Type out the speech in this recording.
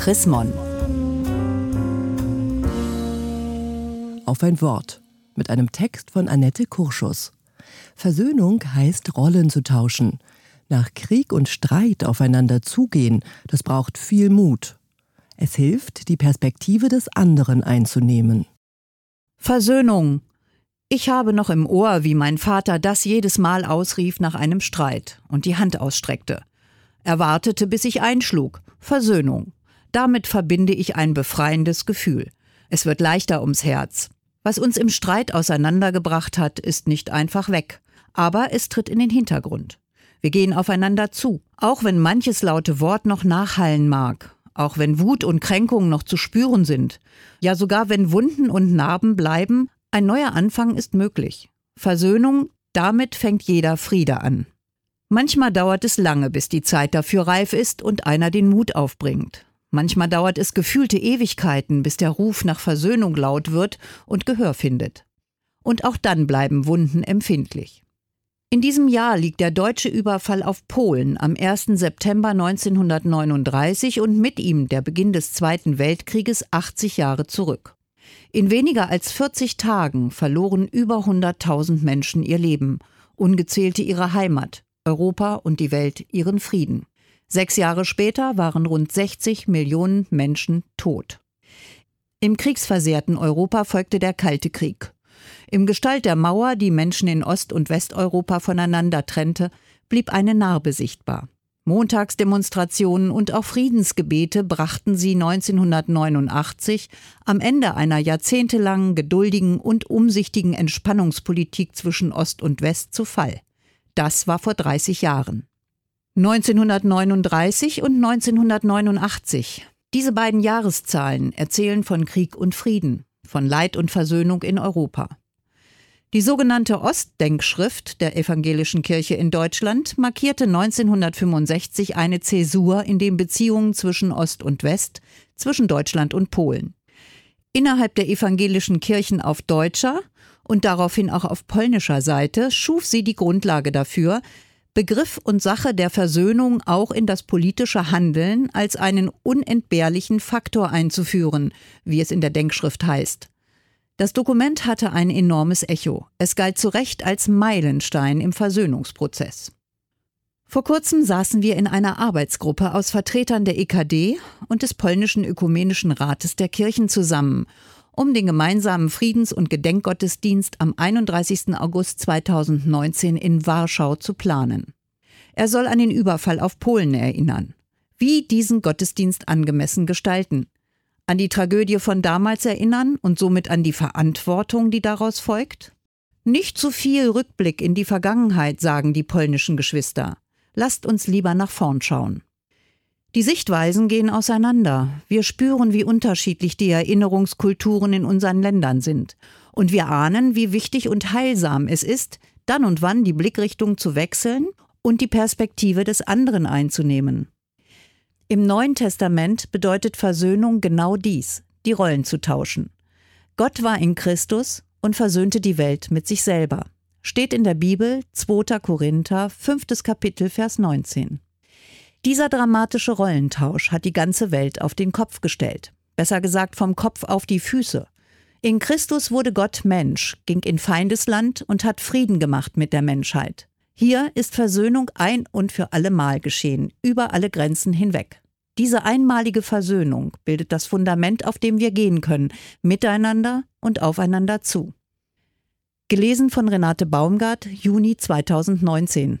Chrismon. Auf ein Wort mit einem Text von Annette Kurschus. Versöhnung heißt Rollen zu tauschen. Nach Krieg und Streit aufeinander zugehen, das braucht viel Mut. Es hilft, die Perspektive des anderen einzunehmen. Versöhnung. Ich habe noch im Ohr, wie mein Vater das jedes Mal ausrief nach einem Streit und die Hand ausstreckte. Er wartete, bis ich einschlug. Versöhnung. Damit verbinde ich ein befreiendes Gefühl. Es wird leichter ums Herz. Was uns im Streit auseinandergebracht hat, ist nicht einfach weg, aber es tritt in den Hintergrund. Wir gehen aufeinander zu, auch wenn manches laute Wort noch nachhallen mag, auch wenn Wut und Kränkung noch zu spüren sind, ja sogar wenn Wunden und Narben bleiben, ein neuer Anfang ist möglich. Versöhnung, damit fängt jeder Friede an. Manchmal dauert es lange, bis die Zeit dafür reif ist und einer den Mut aufbringt. Manchmal dauert es gefühlte Ewigkeiten, bis der Ruf nach Versöhnung laut wird und Gehör findet. Und auch dann bleiben Wunden empfindlich. In diesem Jahr liegt der deutsche Überfall auf Polen am 1. September 1939 und mit ihm der Beginn des Zweiten Weltkrieges 80 Jahre zurück. In weniger als 40 Tagen verloren über 100.000 Menschen ihr Leben, ungezählte ihre Heimat, Europa und die Welt ihren Frieden. Sechs Jahre später waren rund 60 Millionen Menschen tot. Im kriegsversehrten Europa folgte der Kalte Krieg. Im Gestalt der Mauer, die Menschen in Ost- und Westeuropa voneinander trennte, blieb eine Narbe sichtbar. Montagsdemonstrationen und auch Friedensgebete brachten sie 1989 am Ende einer jahrzehntelangen geduldigen und umsichtigen Entspannungspolitik zwischen Ost und West zu Fall. Das war vor 30 Jahren. 1939 und 1989. Diese beiden Jahreszahlen erzählen von Krieg und Frieden, von Leid und Versöhnung in Europa. Die sogenannte Ostdenkschrift der evangelischen Kirche in Deutschland markierte 1965 eine Zäsur in den Beziehungen zwischen Ost und West, zwischen Deutschland und Polen. Innerhalb der evangelischen Kirchen auf deutscher und daraufhin auch auf polnischer Seite schuf sie die Grundlage dafür, Begriff und Sache der Versöhnung auch in das politische Handeln als einen unentbehrlichen Faktor einzuführen, wie es in der Denkschrift heißt. Das Dokument hatte ein enormes Echo. Es galt zu Recht als Meilenstein im Versöhnungsprozess. Vor kurzem saßen wir in einer Arbeitsgruppe aus Vertretern der EKD und des polnischen Ökumenischen Rates der Kirchen zusammen um den gemeinsamen Friedens- und Gedenkgottesdienst am 31. August 2019 in Warschau zu planen. Er soll an den Überfall auf Polen erinnern. Wie diesen Gottesdienst angemessen gestalten. An die Tragödie von damals erinnern und somit an die Verantwortung, die daraus folgt? Nicht zu viel Rückblick in die Vergangenheit, sagen die polnischen Geschwister. Lasst uns lieber nach vorn schauen. Die Sichtweisen gehen auseinander. Wir spüren, wie unterschiedlich die Erinnerungskulturen in unseren Ländern sind. Und wir ahnen, wie wichtig und heilsam es ist, dann und wann die Blickrichtung zu wechseln und die Perspektive des anderen einzunehmen. Im Neuen Testament bedeutet Versöhnung genau dies, die Rollen zu tauschen. Gott war in Christus und versöhnte die Welt mit sich selber. Steht in der Bibel 2. Korinther 5. Kapitel Vers 19. Dieser dramatische Rollentausch hat die ganze Welt auf den Kopf gestellt. Besser gesagt vom Kopf auf die Füße. In Christus wurde Gott Mensch, ging in Feindesland und hat Frieden gemacht mit der Menschheit. Hier ist Versöhnung ein und für alle Mal geschehen, über alle Grenzen hinweg. Diese einmalige Versöhnung bildet das Fundament, auf dem wir gehen können, miteinander und aufeinander zu. Gelesen von Renate Baumgart, Juni 2019.